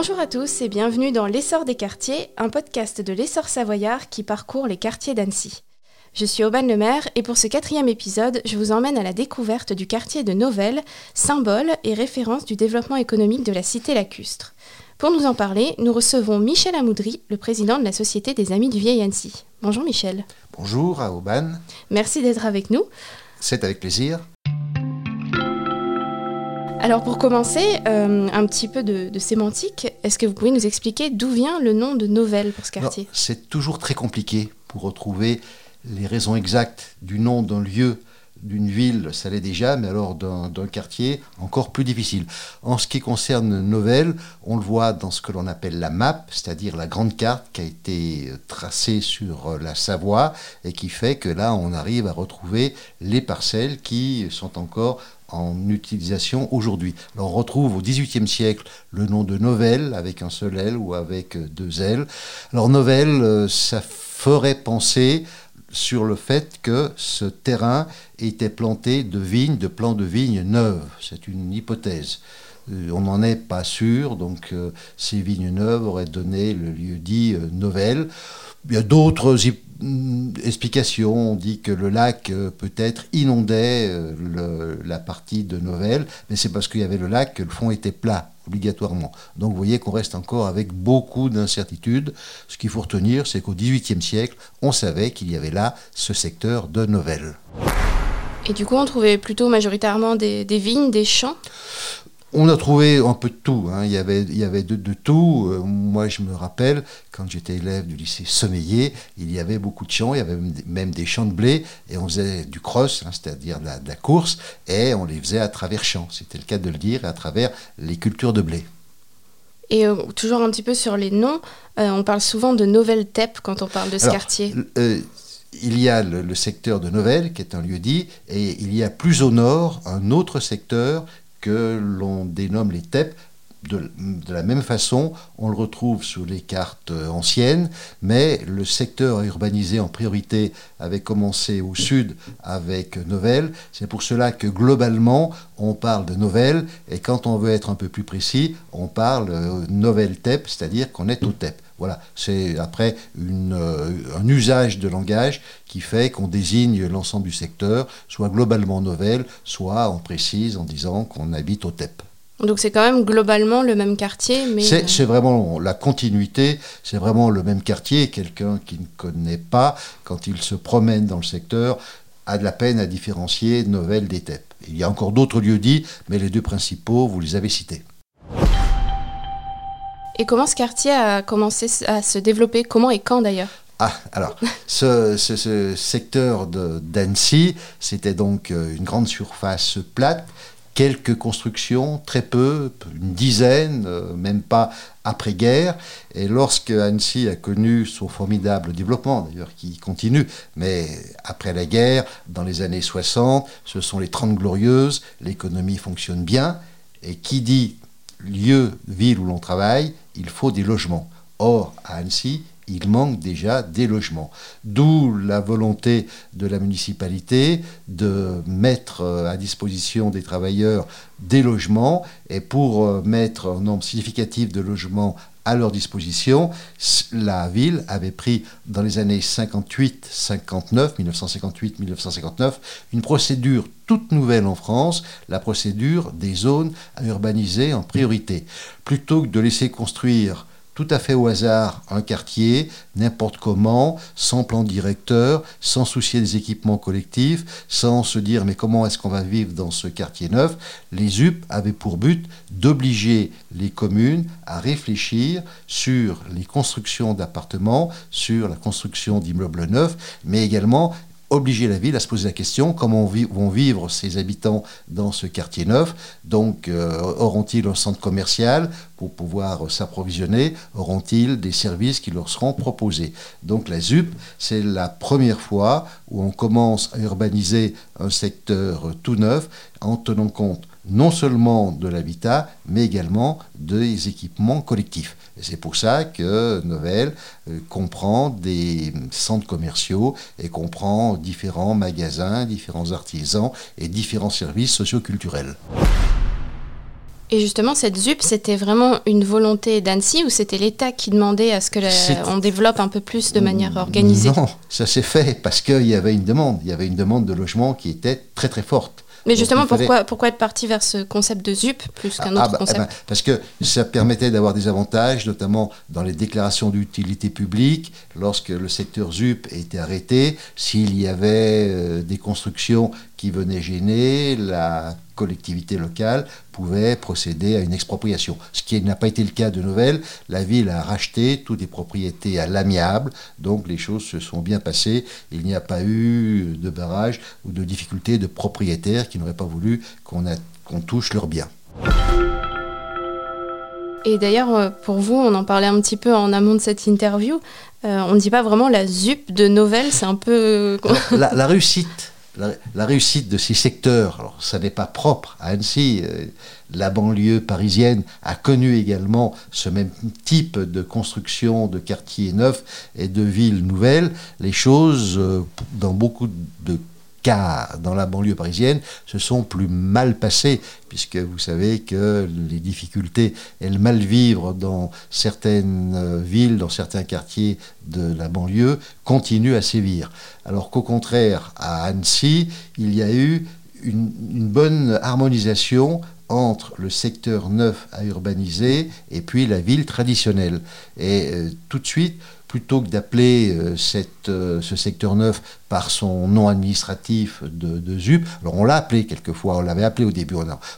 Bonjour à tous et bienvenue dans L'essor des quartiers, un podcast de l'essor savoyard qui parcourt les quartiers d'Annecy. Je suis Aubane Lemaire et pour ce quatrième épisode, je vous emmène à la découverte du quartier de Novelle, symbole et référence du développement économique de la cité lacustre. Pour nous en parler, nous recevons Michel Amoudry, le président de la Société des Amis du Vieil Annecy. Bonjour Michel. Bonjour à Aubane. Merci d'être avec nous. C'est avec plaisir. Alors pour commencer, euh, un petit peu de, sémantique, est-ce que vous pouvez nous expliquer d'où vient le nom de Novelle pour ce quartier? C'est toujours très compliqué pour retrouver les raisons exactes du nom d'un lieu, d'une ville, ça l'est déjà, mais alors d'un quartier, encore plus difficile. En ce qui concerne Novelle, on le voit dans ce que l'on appelle la map, c'est-à-dire la grande carte qui a été tracée sur la Savoie et qui fait que là, on arrive à retrouver les parcelles qui sont encore en utilisation aujourd'hui. on retrouve au XVIIIe siècle le nom de Novelle avec un seul L ou avec deux L. Alors Novelle, euh, ça ferait penser sur le fait que ce terrain était planté de vignes, de plants de vignes neuves. C'est une hypothèse. Euh, on n'en est pas sûr, donc euh, ces vignes neuves auraient donné le lieu dit euh, Novelle. Il y a d'autres mm, explications. On dit que le lac peut-être inondait la partie de Novelle, mais c'est parce qu'il y avait le lac que le fond était plat obligatoirement. Donc vous voyez qu'on reste encore avec beaucoup d'incertitudes. Ce qu'il faut retenir, c'est qu'au XVIIIe siècle, on savait qu'il y avait là ce secteur de Novelle. Et du coup, on trouvait plutôt majoritairement des, vignes, des champs? On a trouvé un peu de tout. Hein. Il y avait, il y avait de, tout. Euh, moi, je me rappelle, quand j'étais élève du lycée Sommeillé, il y avait beaucoup de champs. Il y avait même des champs de blé. Et on faisait du cross, hein, c'est-à-dire de, la, course. Et on les faisait à travers champs. C'était le cas de le dire, à travers les cultures de blé. Et euh, toujours un petit peu sur les noms, euh, on parle souvent de Nouvelle Tepe quand on parle de ce quartier il y a le, secteur de Novelle, qui est un lieu dit, et il y a plus au nord un autre secteur que l'on dénomme les TEP. De, la même façon, on le retrouve sur les cartes anciennes, mais le secteur urbanisé en priorité avait commencé au sud avec Novelle. C'est pour cela que globalement, on parle de Novelle, et quand on veut être un peu plus précis, on parle euh, Novelle TEP, c'est-à-dire qu'on est au TEP. Voilà, c'est après euh, un usage de langage qui fait qu'on désigne l'ensemble du secteur, soit globalement novel, soit on précise en disant qu'on habite au TEP. Donc c'est quand même globalement le même quartier, mais... C'est vraiment la continuité, c'est vraiment le même quartier. Quelqu'un qui ne connaît pas, quand il se promène dans le secteur, a de la peine à différencier Novelle des TEP. Il y a encore d'autres lieux dits, mais les deux principaux, vous les avez cités. Et comment ce quartier a commencé à se développer? Comment et quand d'ailleurs? Ah, alors, ce, secteur d'Annecy, c'était donc euh, une grande surface plate, quelques constructions, très peu, une dizaine, euh, même pas après-guerre. Et lorsque Annecy a connu son formidable développement, d'ailleurs qui continue, mais après la guerre, dans les années 60, ce sont les 30 glorieuses, l'économie fonctionne bien. Et qui dit lieu, ville où l'on travaille, il faut des logements. Or, à Annecy, il manque déjà des logements. D'où la volonté de la municipalité de mettre euh, à disposition des travailleurs des logements. Et pour euh, mettre un nombre significatif de logements à leur disposition. La ville avait pris dans les années 58-59, 1958-1959, une procédure toute nouvelle en France, la procédure des zones à urbaniser en priorité. Plutôt que de laisser construire tout à fait au hasard un quartier, n'importe comment, sans plan directeur, sans soucier des équipements collectifs, sans se dire mais comment est-ce qu'on va vivre dans ce quartier neuf, les UP avaient pour but d'obliger les communes à réfléchir sur les constructions d'appartements, sur la construction d'immeubles neufs, mais également obliger la ville à se poser la question comment vont vivre ses habitants dans ce quartier neuf. Donc, euh, auront-ils un centre commercial pour pouvoir s'approvisionner? Auront-ils des services qui leur seront proposés? Donc, la ZUP, c'est la première fois où on commence à urbaniser un secteur tout neuf en tenant compte non seulement de l'habitat, mais également des équipements collectifs. C'est pour ça que Novel euh, comprend des centres commerciaux et comprend différents magasins, différents artisans et différents services socioculturels. Et justement, cette ZUP, c'était vraiment une volonté d'Annecy ou c'était l'État qui demandait à ce que on développe un peu plus de manière organisée? Non, ça s'est fait parce qu'il y avait une demande. Il y avait une demande de logement qui était très très forte. Mais justement, pourquoi, pourquoi être parti vers ce concept de ZUP plus qu'un ah, autre bah, concept eh ben, Parce que ça permettait d'avoir des avantages, notamment dans les déclarations d'utilité publique. Lorsque le secteur ZUP était arrêté, s'il y avait euh, des constructions qui venaient gêner, la collectivité locale pouvait procéder à une expropriation. Ce qui n'a pas été le cas de Novelle. La ville a racheté toutes les propriétés à l'amiable, donc les choses se sont bien passées. Il n'y a pas eu de barrage ou de difficultés de propriétaires qui n'auraient pas voulu qu'on touche leurs biens. Et d'ailleurs, euh, pour vous, on en parlait un petit peu en amont de cette interview, euh, on ne dit pas vraiment la ZUP de Novelle, c'est un peu... la réussite la, réussite de ces secteurs, ça n'est pas propre à Annecy, euh, la banlieue parisienne a connu également ce même type de construction de quartiers neufs et de villes nouvelles. Les choses, euh, dans beaucoup de cas dans la banlieue parisienne se sont plus mal passées, puisque vous savez que les difficultés et le mal-vivre dans certaines euh, villes, dans certains quartiers de la banlieue continuent à sévir. Alors qu'au contraire, à Annecy, il y a eu une, bonne harmonisation entre le secteur neuf à urbaniser et puis la ville traditionnelle. Et euh, tout de suite, plutôt que d'appeler euh, euh, ce secteur neuf par son nom administratif de, ZUP, alors on l'a appelé quelquefois, on l'avait appelé au début,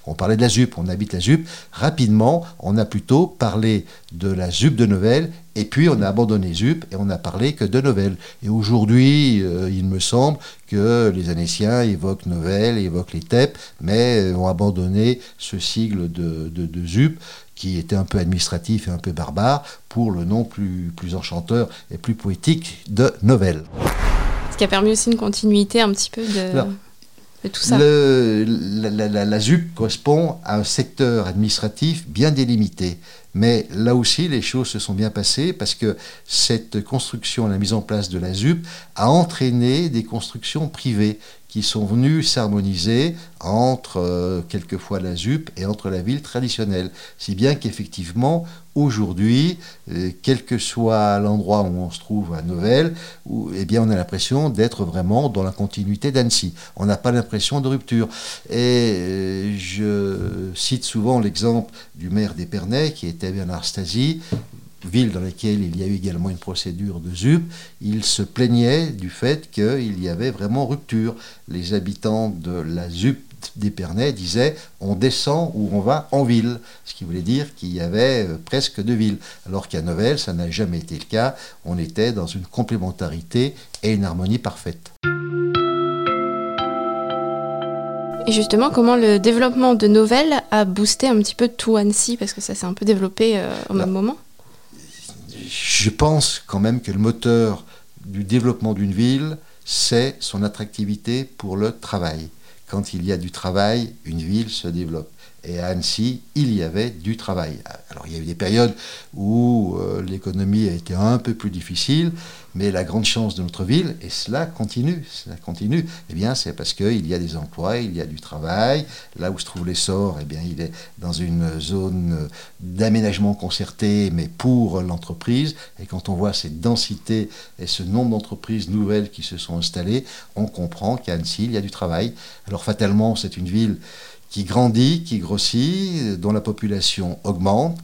on, parlait de la ZUP, on habite la ZUP, rapidement on a plutôt parlé de la ZUP de Novelle, et puis on a abandonné ZUP et on n'a parlé que de Novelle. Et aujourd'hui, euh, il me semble que les Annéciens évoquent Novelle, évoquent les TEP, mais ont abandonné ce sigle de ZUP qui était un peu administratif et un peu barbare, pour le nom plus, plus enchanteur et plus poétique de Novelle. Ce qui a permis aussi une continuité un petit peu de, tout ça. la, la, ZUP correspond à un secteur administratif bien délimité. Mais là aussi, les choses se sont bien passées parce que cette construction, la mise en place de la ZUP, a entraîné des constructions privées qui sont venus s'harmoniser entre euh, quelquefois la ZUP et entre la ville traditionnelle. Si bien qu'effectivement, aujourd'hui, euh, quel que soit l'endroit où on se trouve à Novelle, où, eh on a l'impression d'être vraiment dans la continuité d'Annecy. On n'a pas l'impression de rupture. Et euh, je cite souvent l'exemple du maire d'Épernay, qui était Bernard Stasi, ville dans laquelle il y a eu également une procédure de ZUP, il se plaignait du fait qu'il y avait vraiment rupture. Les habitants de la ZUP d'Épernay disaient on descend ou on va en ville, ce qui voulait dire qu'il y avait euh, presque deux villes. Alors qu'à Novelle, ça n'a jamais été le cas, on était dans une complémentarité et une harmonie parfaite. Et justement, comment le développement de Novelle a boosté un petit peu tout Annecy, parce que ça s'est un peu développé euh, au même moment je pense quand même que le moteur du développement d'une ville, c'est son attractivité pour le travail. Quand il y a du travail, une ville se développe. Et à Annecy, il y avait du travail. Alors il y a eu des périodes où euh, l'économie a été un peu plus difficile, mais la grande chance de notre ville, et cela continue, cela continue, eh bien c'est parce qu'il y a des emplois, il y a du travail. Là où se trouve l'essor, eh bien il est dans une zone d'aménagement concerté, mais pour l'entreprise. Et quand on voit cette densité et ce nombre d'entreprises nouvelles qui se sont installées, on comprend qu'à Annecy, il y a du travail. Alors fatalement, c'est une ville qui grandit, qui grossit, dont la population augmente,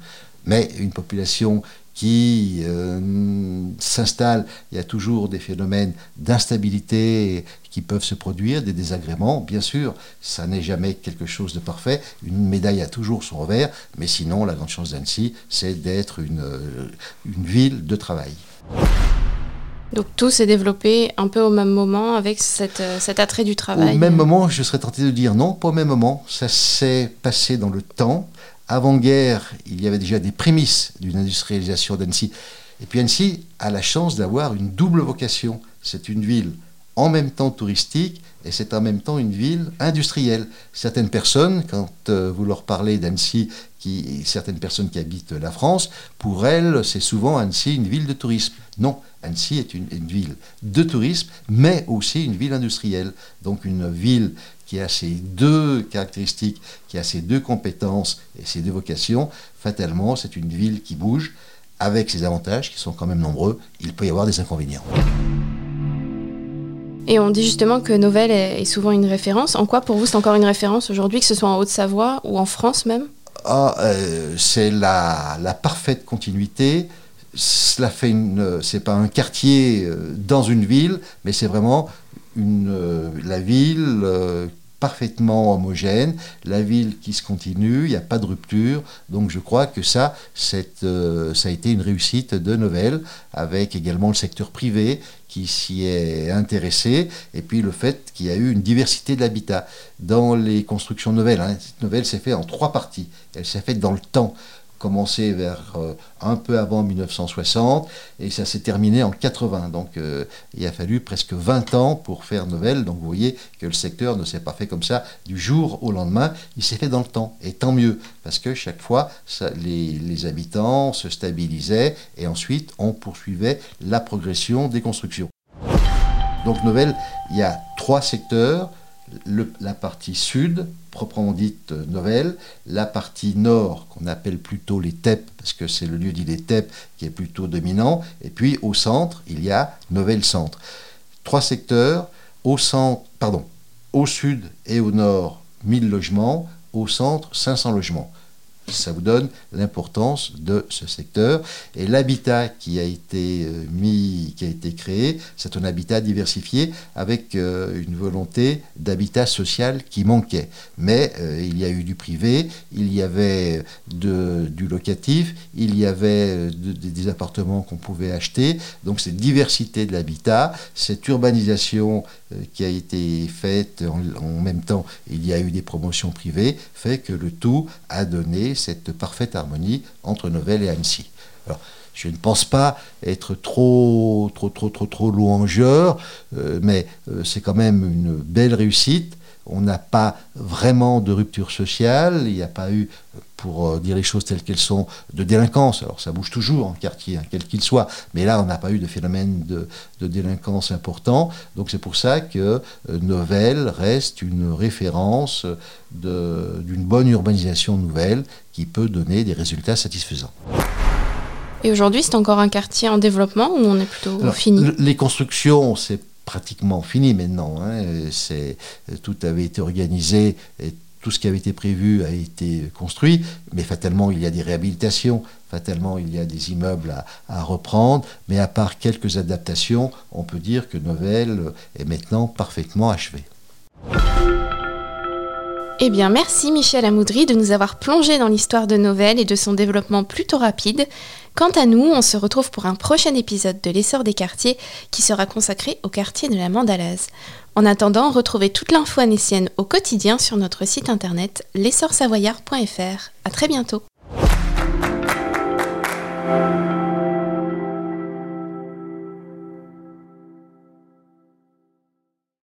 mais une population qui euh, s'installe, il y a toujours des phénomènes d'instabilité qui peuvent se produire, des désagréments. Bien sûr, ça n'est jamais quelque chose de parfait. Une médaille a toujours son revers, mais sinon, la grande chance d'Annecy, c'est d'être une, euh, une ville de travail. Donc tout s'est développé un peu au même moment avec euh, cet attrait du travail. Au même moment, je serais tenté de dire non, pas au même moment. Ça s'est passé dans le temps. Avant-guerre, il y avait déjà des prémices d'une industrialisation d'Annecy. Et puis Annecy a la chance d'avoir une double vocation. C'est une ville en même temps touristique et c'est en même temps une ville industrielle. Certaines personnes, quand euh, vous leur parlez d'Annecy, certaines personnes qui habitent la France, pour elles, c'est souvent Annecy une ville de tourisme. Non, Annecy est une, ville de tourisme, mais aussi une ville industrielle. Donc une ville qui a ces deux caractéristiques, qui a ces deux compétences et ces deux vocations, fatalement, c'est une ville qui bouge avec ses avantages qui sont quand même nombreux. Il peut y avoir des inconvénients. Et on dit justement que Novelle est souvent une référence. En quoi pour vous c'est encore une référence aujourd'hui, que ce soit en Haute-Savoie ou en France même? Ah, euh, C'est la, la, parfaite continuité. Cela fait une. C'est pas un quartier euh, dans une ville, mais c'est vraiment une, euh, la ville parfaitement homogène, la ville qui se continue, il n'y a pas de rupture. Donc je crois que ça, euh, ça a été une réussite de Novelle, avec également le secteur privé qui s'y est intéressé, et puis le fait qu'il y a eu une diversité de l'habitat. Dans les constructions nouvelles, hein, cette novelle s'est faite en trois parties. Elle s'est faite dans le temps commencé vers euh, un peu avant 1960 et ça s'est terminé en 80. Donc euh, il a fallu presque 20 ans pour faire Nouvelle. Donc vous voyez que le secteur ne s'est pas fait comme ça du jour au lendemain, il s'est fait dans le temps. Et tant mieux, parce que chaque fois, les, les habitants se stabilisaient et ensuite on poursuivait la progression des constructions. Donc Nouvelle, il y a trois secteurs la partie sud, proprement dite euh, Novelle, la partie nord, qu'on appelle plutôt les TEP, parce que c'est le lieu dit des qui est plutôt dominant, et puis au centre, il y a Novelle Centre. Trois secteurs, au centre, au sud et au nord, 1000 logements, au centre, 500 logements ça vous donne l'importance de ce secteur. Et l'habitat qui a été euh, mis, qui a été créé, c'est un habitat diversifié avec euh, une volonté d'habitat social qui manquait. Mais euh, il y a eu du privé, il y avait du locatif, il y avait des appartements qu'on pouvait acheter. Donc cette diversité de l'habitat, cette urbanisation qui a été faite en, même temps, il y a eu des promotions privées, fait que le tout a donné cette parfaite harmonie entre Novelle et Annecy. Je ne pense pas être trop, trop, trop, trop, louangeur, euh, mais euh, c'est quand même une belle réussite. On n'a pas vraiment de rupture sociale, il n'y a pas eu, pour euh, dire les choses telles qu'elles sont, de délinquance. Alors ça bouge toujours en quartier, hein, quel qu'il soit, mais là on n'a pas eu de phénomène de, délinquance important. Donc c'est pour ça que Novelle reste une référence d'une bonne urbanisation nouvelle qui peut donner des résultats satisfaisants. Et aujourd'hui, c'est encore un quartier en développement ou on est plutôt fini Les constructions, c'est pratiquement fini maintenant. Hein. C'est, tout avait été organisé et tout ce qui avait été prévu a été construit, mais fatalement il y a des réhabilitations, fatalement il y a des immeubles à, à reprendre, mais à part quelques adaptations, on peut dire que Novelle est maintenant parfaitement achevée. Eh bien, merci Michel Amoudry de nous avoir plongé dans l'histoire de Novelle et de son développement plutôt rapide. Quant à nous, on se retrouve pour un prochain épisode de l'essor des quartiers qui sera consacré au quartier de la Mandalase. En attendant, retrouvez toute l'info anécienne au quotidien sur notre site internet l'essorsavoyard.fr. À très bientôt.